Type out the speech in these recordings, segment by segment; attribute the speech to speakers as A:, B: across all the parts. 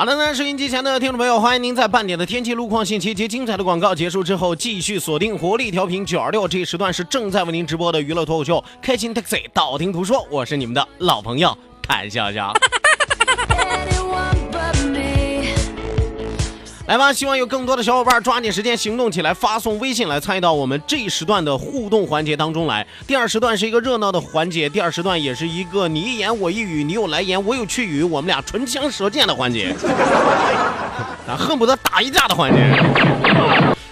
A: 好的呢，收音机前的听众朋友，欢迎您在半点的天气、路况信息及精彩的广告结束之后，继续锁定活力调频九二六，这一时段是正在为您直播的娱乐脱口秀《开心 Taxi》，道听途说，我是你们的老朋友谭笑笑。来吧，希望有更多的小伙伴抓紧时间行动起来，发送微信来参与到我们这一时段的互动环节当中来。第二时段是一个热闹的环节，第二时段也是一个你一言我一语，你有来言我有去语，我们俩唇枪舌剑的环节，啊，恨不得打一架的环节。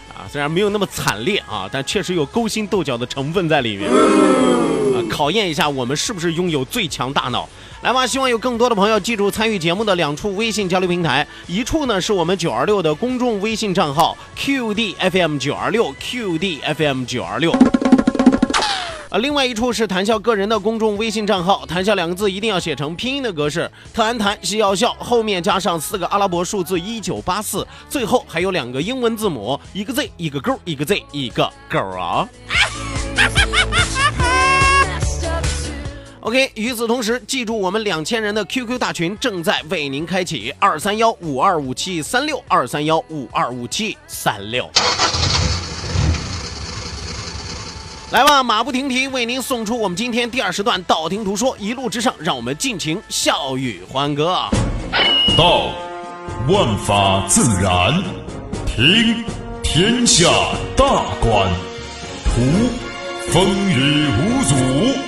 A: 啊，虽然没有那么惨烈啊，但确实有勾心斗角的成分在里面，啊，考验一下我们是不是拥有最强大脑。来吧，希望有更多的朋友记住参与节目的两处微信交流平台，一处呢是我们九二六的公众微信账号 QDFM 九二六 QDFM 九二六，呃，另外一处是谈笑个人的公众微信账号，谈笑两个字一定要写成拼音的格式，特安谈西要笑，后面加上四个阿拉伯数字一九八四，最后还有两个英文字母，一个 Z 一个勾，一个 Z 一个勾啊。OK，与此同时，记住我们两千人的 QQ 大群正在为您开启，二三幺五二五七三六二三幺五二五七三六。来吧，马不停蹄为您送出我们今天第二时段道听途说，一路之上，让我们尽情笑语欢歌。
B: 道，万法自然；听，天下大观；图，风雨无阻。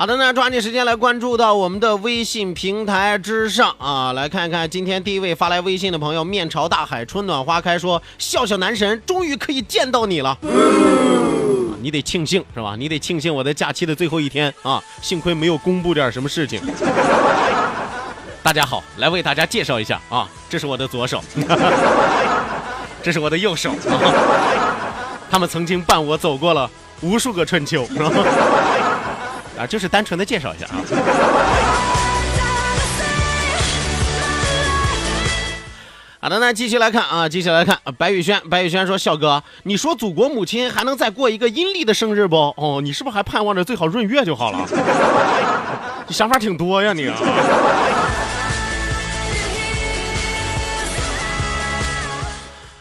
A: 好的那，抓紧时间来关注到我们的微信平台之上啊，来看一看今天第一位发来微信的朋友，面朝大海，春暖花开，说笑笑男神终于可以见到你了，你得庆幸是吧？你得庆幸我在假期的最后一天啊，幸亏没有公布点什么事情。大家好，来为大家介绍一下啊，这是我的左手，这是我的右手，啊他们曾经伴我走过了无数个春秋。啊，就是单纯的介绍一下啊。好的，那继续来看啊，继续来看。白宇轩，白宇轩说：“笑哥，你说祖国母亲还能再过一个阴历的生日不？哦，你是不是还盼望着最好闰月就好了？你想法挺多呀，你啊。”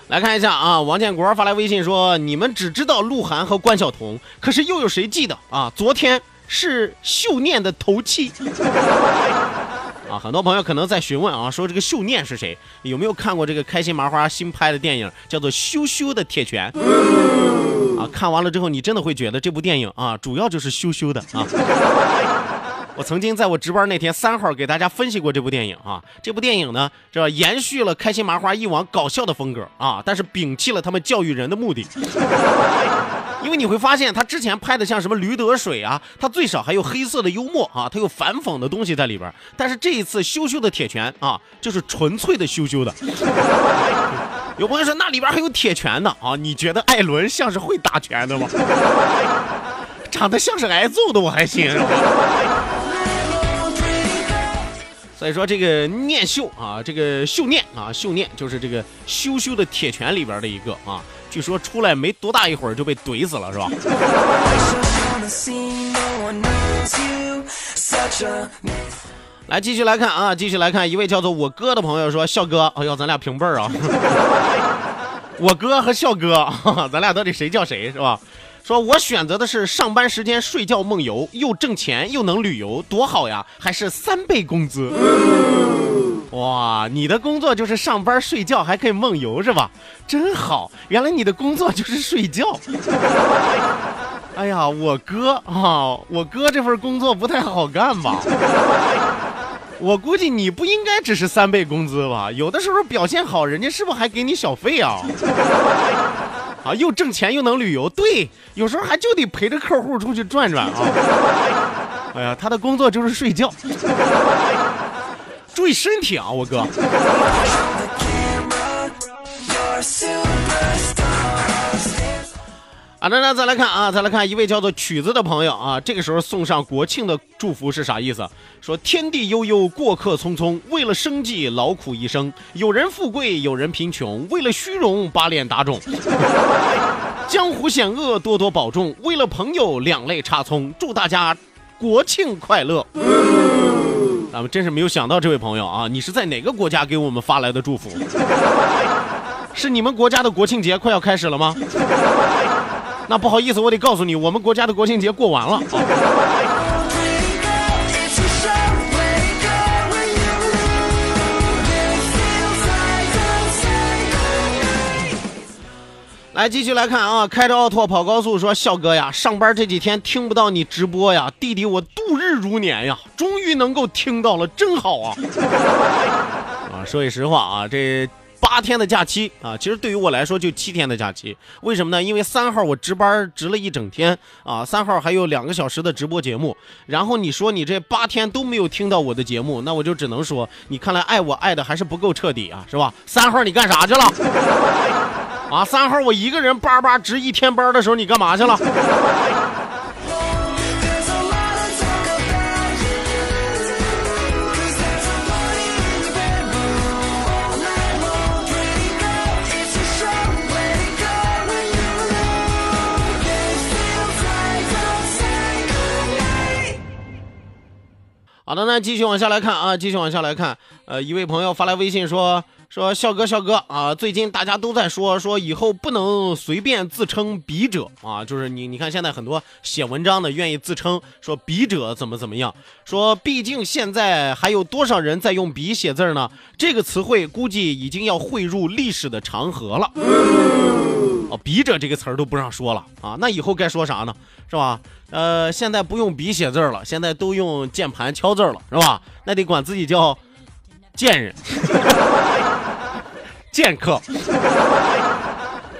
A: 来看一下啊，王建国发来微信说：“你们只知道鹿晗和关晓彤，可是又有谁记得啊？昨天。”是秀念的头七 啊！很多朋友可能在询问啊，说这个秀念是谁？有没有看过这个开心麻花新拍的电影，叫做《羞羞的铁拳》啊？看完了之后，你真的会觉得这部电影啊，主要就是羞羞的啊！我曾经在我值班那天三号给大家分析过这部电影啊。这部电影呢，这延续了开心麻花以往搞笑的风格啊，但是摒弃了他们教育人的目的。因为你会发现，他之前拍的像什么《驴得水》啊，他最少还有黑色的幽默啊，他有反讽的东西在里边。但是这一次《羞羞的铁拳》啊，就是纯粹的羞羞的。有朋友说那里边还有铁拳呢啊？你觉得艾伦像是会打拳的吗？长得像是挨揍的，我还行。所以说这个念秀啊，这个秀念啊，秀念就是这个羞羞的铁拳里边的一个啊。据说出来没多大一会儿就被怼死了，是吧？来继续来看啊，继续来看一位叫做我哥的朋友说，笑哥，哎呦，咱俩平辈儿啊，我哥和笑哥，咱俩到底谁叫谁是吧？说我选择的是上班时间睡觉梦游，又挣钱又能旅游，多好呀！还是三倍工资。哇，你的工作就是上班睡觉还可以梦游是吧？真好，原来你的工作就是睡觉。哎呀，我哥啊，我哥这份工作不太好干吧？我估计你不应该只是三倍工资吧？有的时候表现好，人家是不是还给你小费啊？啊，又挣钱又能旅游，对，有时候还就得陪着客户出去转转啊。哎呀，他的工作就是睡觉。注意身体啊，我哥。啊，那那再来看啊，再来看一位叫做曲子的朋友啊，这个时候送上国庆的祝福是啥意思？说天地悠悠，过客匆匆，为了生计劳苦一生，有人富贵，有人贫穷，为了虚荣把脸打肿，江湖险恶，多多保重，为了朋友两肋插葱，祝大家国庆快乐。咱们真是没有想到这位朋友啊，你是在哪个国家给我们发来的祝福？是你们国家的国庆节快要开始了吗？那不好意思，我得告诉你，我们国家的国庆节过完了。来，继续来看啊，开着奥拓跑高速，说笑哥呀，上班这几天听不到你直播呀，弟弟我度日如年呀，终于能够听到了，真好啊！啊，说句实话啊，这。八天的假期啊，其实对于我来说就七天的假期。为什么呢？因为三号我值班值了一整天啊，三号还有两个小时的直播节目。然后你说你这八天都没有听到我的节目，那我就只能说，你看来爱我爱的还是不够彻底啊，是吧？三号你干啥去了？啊，三号我一个人叭叭值一天班的时候，你干嘛去了？好的，那继续往下来看啊，继续往下来看。呃，一位朋友发来微信说说笑哥笑哥啊，最近大家都在说说以后不能随便自称笔者啊，就是你你看现在很多写文章的愿意自称说笔者怎么怎么样，说毕竟现在还有多少人在用笔写字呢？这个词汇估计已经要汇入历史的长河了。哦，笔者这个词儿都不让说了啊，那以后该说啥呢？是吧？呃，现在不用笔写字了，现在都用键盘敲字了，是吧？那得管自己叫贱人，剑客，是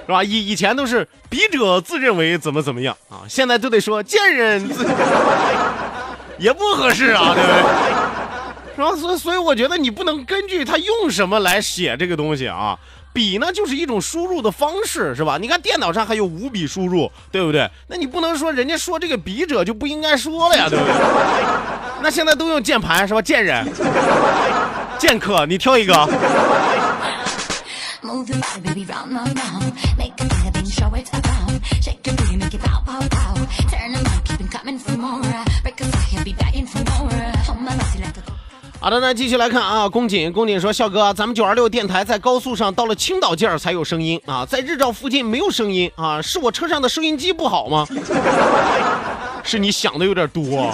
A: 吧？以以前都是笔者自认为怎么怎么样啊，现在都得说贱人自，也不合适啊，对不对？是吧？所所以我觉得你不能根据他用什么来写这个东西啊。笔呢，就是一种输入的方式，是吧？你看电脑上还有五笔输入，对不对？那你不能说人家说这个笔者就不应该说了呀，对不对？那现在都用键盘是吧？贱人，剑客，你挑一个。好的，那继续来看啊，宫锦，宫锦说，笑哥，咱们九二六电台在高速上到了青岛这儿才有声音啊，在日照附近没有声音啊，是我车上的收音机不好吗？是你想的有点多，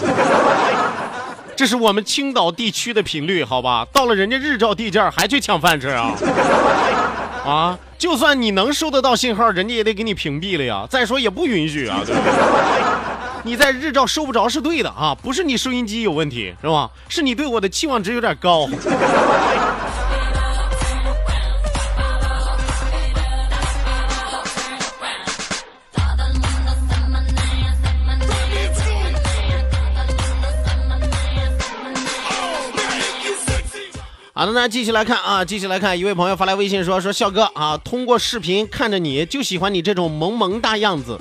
A: 这是我们青岛地区的频率，好吧？到了人家日照地界还去抢饭吃啊？啊，就算你能收得到信号，人家也得给你屏蔽了呀。再说也不允许啊，对不对？你在日照收不着是对的啊，不是你收音机有问题是吧？是你对我的期望值有点高。好的，那继续来看啊，继续来看，一位朋友发来微信说说笑哥啊，通过视频看着你就喜欢你这种萌萌哒样子。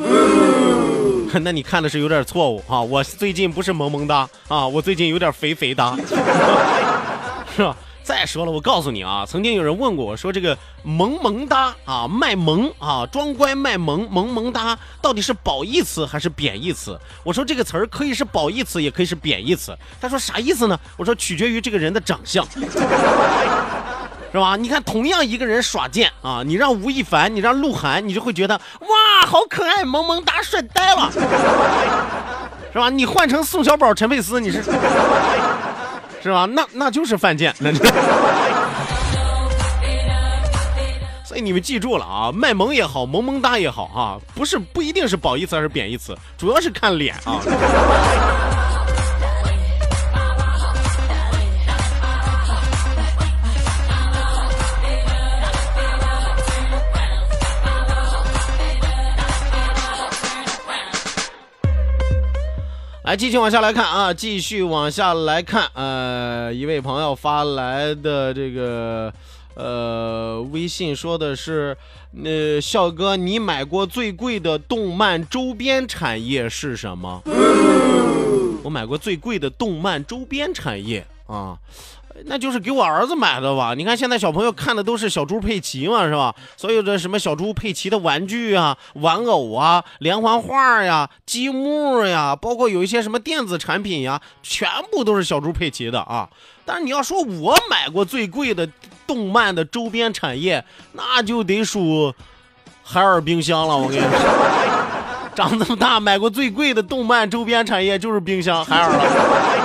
A: 那你看的是有点错误啊！我最近不是萌萌哒啊，我最近有点肥肥哒。是吧？再说了，我告诉你啊，曾经有人问过我说，这个萌萌哒啊，卖萌啊，装乖卖萌，萌萌哒到底是褒义词还是贬义词？我说这个词儿可以是褒义词，也可以是贬义词。他说啥意思呢？我说取决于这个人的长相，是吧？你看，同样一个人耍贱啊，你让吴亦凡，你让鹿晗，你就会觉得哇，好可爱，萌萌哒，帅呆了，是吧？你换成宋小宝、陈佩斯，你是？是吧？那那就是犯贱，那就。所以你们记住了啊，卖萌也好，萌萌哒也好啊，不是不一定是褒义词还是贬义词，主要是看脸啊。来，继续往下来看啊，继续往下来看。呃，一位朋友发来的这个呃微信说的是，呃，笑哥，你买过最贵的动漫周边产业是什么？我买过最贵的动漫周边产业啊。那就是给我儿子买的吧？你看现在小朋友看的都是小猪佩奇嘛，是吧？所有的什么小猪佩奇的玩具啊、玩偶啊、连环画呀、积木呀，包括有一些什么电子产品呀，全部都是小猪佩奇的啊。但是你要说我买过最贵的动漫的周边产业，那就得数海尔冰箱了。我跟你说，长这么大买过最贵的动漫周边产业就是冰箱海尔了，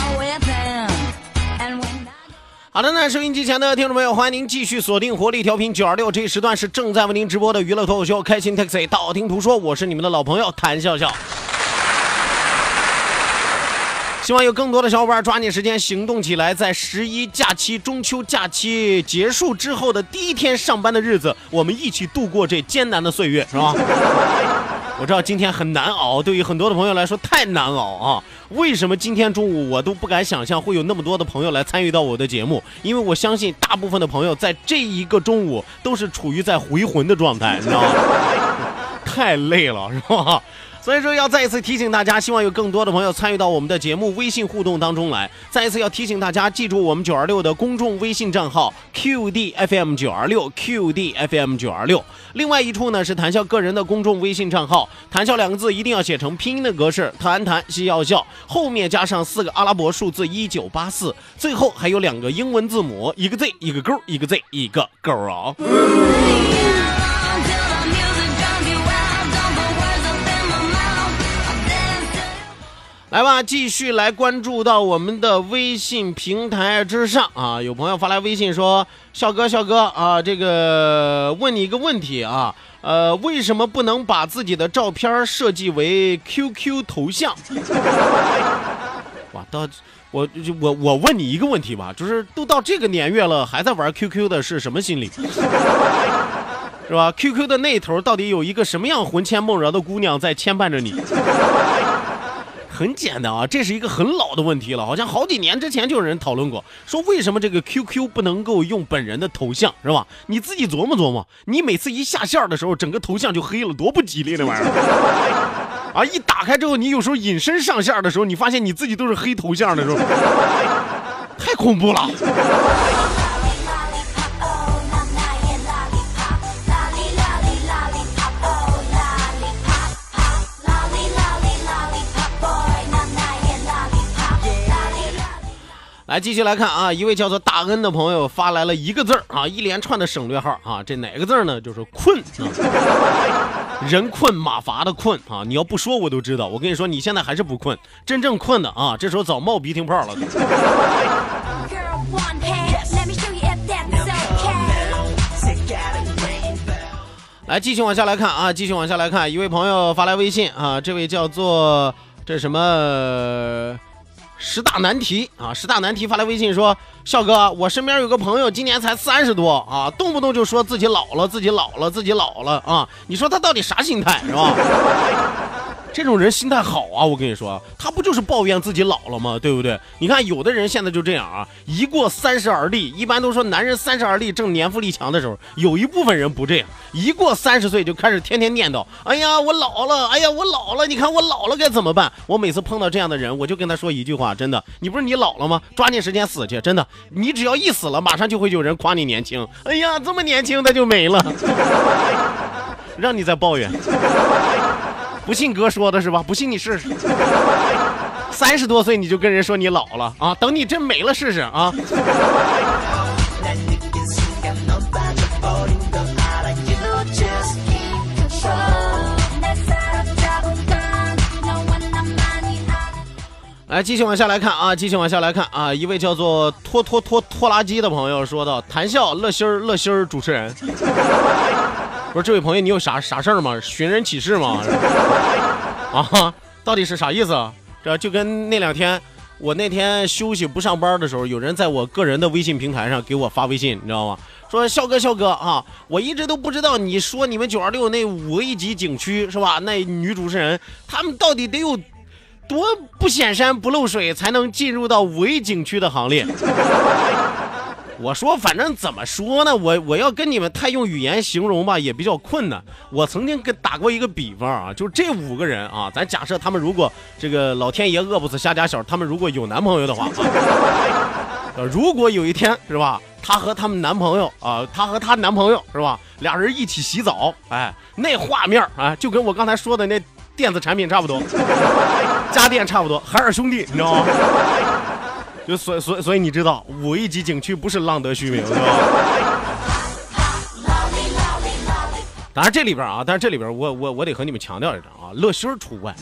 A: 好的，那收音机前的听众朋友，欢迎您继续锁定活力调频九二六，这一时段是正在为您直播的娱乐脱口秀《开心 Taxi》，道听途说，我是你们的老朋友谭笑笑。希望有更多的小伙伴抓紧时间行动起来，在十一假期、中秋假期结束之后的第一天上班的日子，我们一起度过这艰难的岁月，是吧？我知道今天很难熬，对于很多的朋友来说太难熬啊！为什么今天中午我都不敢想象会有那么多的朋友来参与到我的节目？因为我相信大部分的朋友在这一个中午都是处于在回魂的状态，你知道吗？太累了，是吧？所以说要再一次提醒大家，希望有更多的朋友参与到我们的节目微信互动当中来。再一次要提醒大家，记住我们九二六的公众微信账号 QDFM 九二六 QDFM 九二六。另外一处呢是谈笑个人的公众微信账号，谈笑两个字一定要写成拼音的格式，谈谈笑要笑，后面加上四个阿拉伯数字一九八四，最后还有两个英文字母，一个 Z 一个勾，一个 Z 一个勾啊。来吧，继续来关注到我们的微信平台之上啊！有朋友发来微信说：“笑哥，笑哥啊，这个问你一个问题啊，呃，为什么不能把自己的照片设计为 QQ 头像？” 哇，到我我我问你一个问题吧，就是都到这个年月了，还在玩 QQ 的是什么心理？是吧？QQ 的那头到底有一个什么样魂牵梦绕的姑娘在牵绊着你？很简单啊，这是一个很老的问题了，好像好几年之前就有人讨论过，说为什么这个 QQ 不能够用本人的头像，是吧？你自己琢磨琢磨，你每次一下线的时候，整个头像就黑了，多不吉利那玩意儿 啊！一打开之后，你有时候隐身上线的时候，你发现你自己都是黑头像的时候，太恐怖了。来，继续来看啊，一位叫做大恩的朋友发来了一个字儿啊，一连串的省略号啊，这哪个字呢？就是困啊，人困马乏的困啊，你要不说我都知道。我跟你说，你现在还是不困，真正困的啊，这时候早冒鼻涕泡了。来，继续往下来看啊，继续往下来看，一位朋友发来微信啊，这位叫做这什么十大难题啊，十大难题发来微信说，笑哥，我身边有个朋友今年才三十多啊，动不动就说自己老了，自己老了，自己老了啊，你说他到底啥心态是吧？这种人心态好啊，我跟你说，他不就是抱怨自己老了吗？对不对？你看有的人现在就这样啊，一过三十而立，一般都说男人三十而立正年富力强的时候，有一部分人不这样，一过三十岁就开始天天念叨，哎呀我老了，哎呀我老了，你看我老了该怎么办？我每次碰到这样的人，我就跟他说一句话，真的，你不是你老了吗？抓紧时间死去，真的，你只要一死了，马上就会有人夸你年轻，哎呀这么年轻他就没了，让你再抱怨。不信哥说的是吧？不信你试试。三十多岁你就跟人说你老了啊？等你真没了试试啊！来，继续往下来看啊，继续往下来看啊！一位叫做拖拖拖拖拉机的朋友说道：“谈笑乐心儿乐心儿主持人。” 不是这位朋友，你有啥啥事儿吗？寻人启事吗？啊，到底是啥意思？这就跟那两天我那天休息不上班的时候，有人在我个人的微信平台上给我发微信，你知道吗？说笑哥笑哥啊，我一直都不知道你说你们九二六那五 A 级景区是吧？那女主持人他们到底得有多不显山不漏水才能进入到五 A 景区的行列？我说，反正怎么说呢，我我要跟你们太用语言形容吧，也比较困难。我曾经跟打过一个比方啊，就这五个人啊，咱假设他们如果这个老天爷饿不死瞎家小，他们如果有男朋友的话，呃，如果有一天是吧，她和他们男朋友啊，她和她男朋友是吧，俩人一起洗澡，哎，那画面啊，就跟我刚才说的那电子产品差不多，家电差不多，海尔兄弟，你知道吗？就所所所以你知道五 A 级景区不是浪得虚名，是吧？当然这里边啊，但是这里边我我我得和你们强调一下啊，乐心除外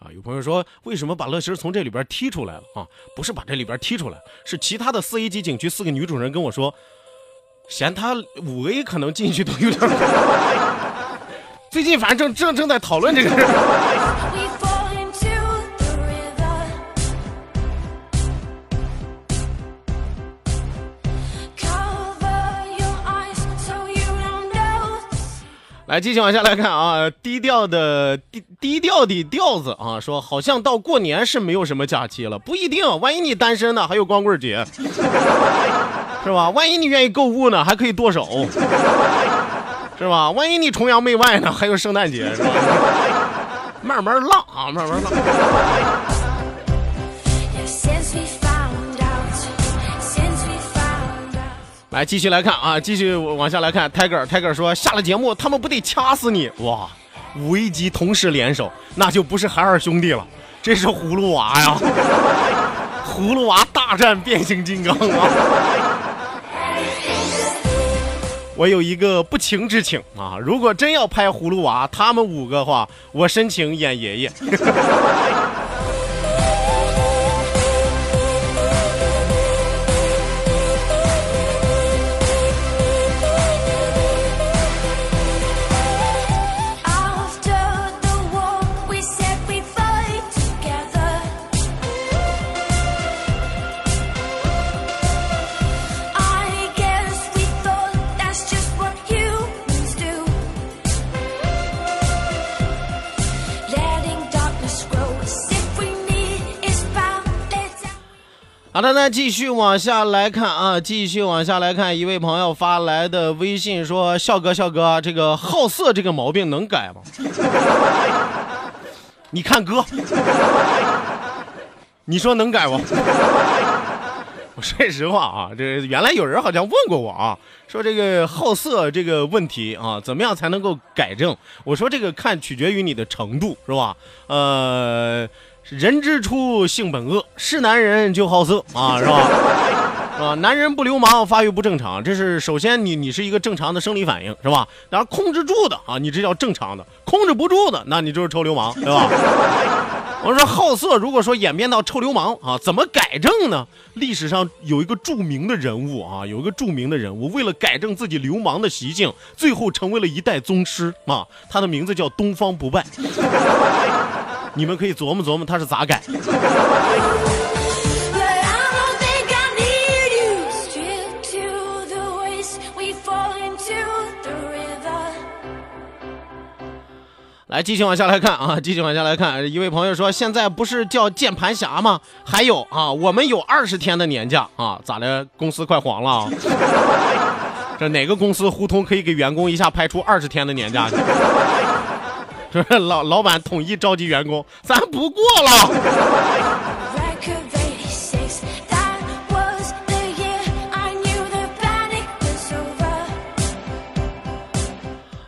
A: 啊。有朋友说为什么把乐心从这里边踢出来了啊？不是把这里边踢出来，是其他的四 A 级景区四个女主人跟我说，嫌他五 A 可能进去都有点。最近反正正正正在讨论这个事来，继续往下来看啊，低调的低低调的调子啊，说好像到过年是没有什么假期了，不一定，万一你单身呢，还有光棍节，是吧？万一你愿意购物呢，还可以剁手，是吧？万一你崇洋媚外呢，还有圣诞节，是吧？慢慢浪啊，慢慢浪。来继续来看啊，继续往下来看。Tiger，Tiger 说下了节目，他们不得掐死你哇！五 A 级同时联手，那就不是海尔兄弟了，这是葫芦娃呀！葫芦娃大战变形金刚啊！我有一个不情之请啊，如果真要拍葫芦娃，他们五个话，我申请演爷爷。好的，那继续往下来看啊，继续往下来看，一位朋友发来的微信说：“笑哥，笑哥，这个好色这个毛病能改吗？” 你看哥，你说能改不？我说实话啊，这原来有人好像问过我啊，说这个好色这个问题啊，怎么样才能够改正？我说这个看取决于你的程度，是吧？呃。人之初，性本恶，是男人就好色啊，是吧？啊？男人不流氓，发育不正常，这是首先你你是一个正常的生理反应，是吧？然后控制住的啊，你这叫正常的；控制不住的，那你就是臭流氓，对吧？我说好色，如果说演变到臭流氓啊，怎么改正呢？历史上有一个著名的人物啊，有一个著名的人物，为了改正自己流氓的习性，最后成为了一代宗师啊，他的名字叫东方不败。你们可以琢磨琢磨他是咋改。来，继续往下来看啊，继续往下来看。一位朋友说，现在不是叫键盘侠吗？还有啊，我们有二十天的年假啊，咋的？公司快黄了啊？这哪个公司互通可以给员工一下拍出二十天的年假去？老老板统一召集员工，咱不过了。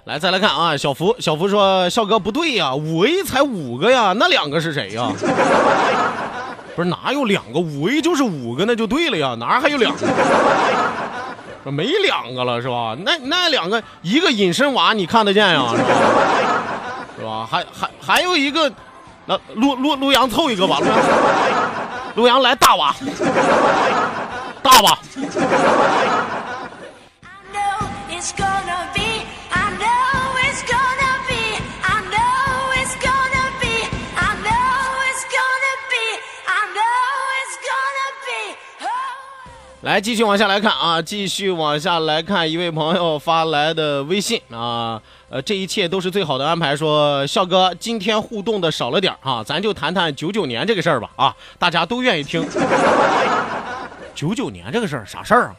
A: 来，再来看啊，小福，小福说，笑哥不对呀，五 A 才五个呀，那两个是谁呀？不是哪有两个，五 A 就是五个，那就对了呀，哪还有两个？没两个了是吧？那那两个，一个隐身娃你看得见呀？是吧？还还还有一个，那陆陆陆阳凑一个吧，陆阳，陆阳来大娃，大娃。来，继续往下来看啊，继续往下来看一位朋友发来的微信啊，呃，这一切都是最好的安排。说笑哥今天互动的少了点啊，咱就谈谈九九年这个事儿吧啊，大家都愿意听。九九年这个事儿啥事儿啊？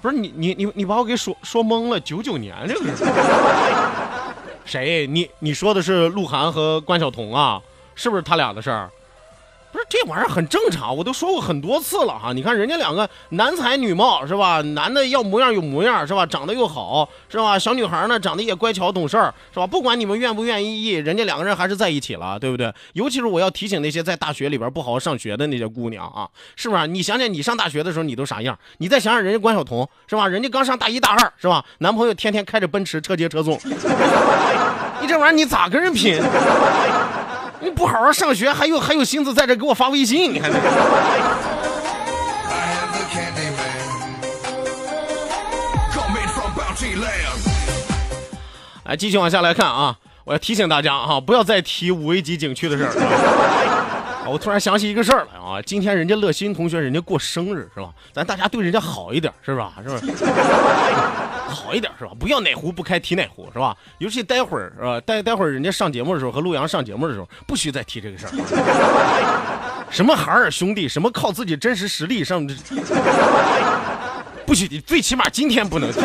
A: 不是你你你你把我给说说懵了。九九年这个事儿，谁？你你说的是鹿晗和关晓彤啊？是不是他俩的事儿？不是这玩意儿很正常，我都说过很多次了哈。你看人家两个男才女貌是吧？男的要模样有模样是吧？长得又好是吧？小女孩呢长得也乖巧懂事儿是吧？不管你们愿不愿意，人家两个人还是在一起了，对不对？尤其是我要提醒那些在大学里边不好好上学的那些姑娘啊，是不是？你想想你上大学的时候你都啥样？你再想想人家关晓彤是吧？人家刚上大一大二是吧？男朋友天天开着奔驰车接车送，你这玩意儿你咋跟人拼？你不好好上学，还有还有心思在这给我发微信？你看。来，继续往下来看啊！我要提醒大家啊，不要再提五 A 级景区的事儿。我突然想起一个事儿来啊，今天人家乐心同学人家过生日是吧？咱大家对人家好一点是吧？是不是？好一点是吧？不要哪壶不开提哪壶是吧？尤其待会儿是吧？待待会儿人家上节目的时候和陆阳上节目的时候，不许再提这个事儿。什么海尔兄弟，什么靠自己真实实力上，不许，最起码今天不能提。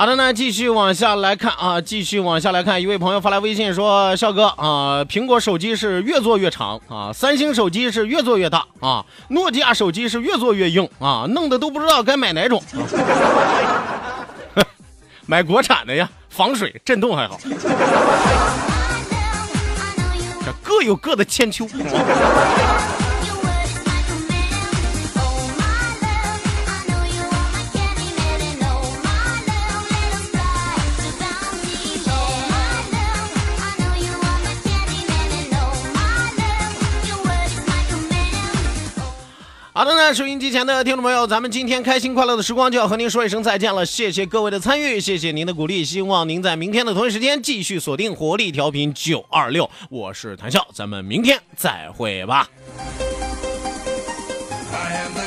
A: 好的呢，继续往下来看啊，继续往下来看，一位朋友发来微信说：“笑哥啊，苹果手机是越做越长啊，三星手机是越做越大啊，诺基亚手机是越做越硬啊，弄得都不知道该买哪种。买国产的呀，防水、震动还好。这各有各的千秋。”好的呢，收音机前的听众朋友，咱们今天开心快乐的时光就要和您说一声再见了。谢谢各位的参与，谢谢您的鼓励，希望您在明天的同一时间继续锁定活力调频九二六，我是谭笑，咱们明天再会吧。
C: I am the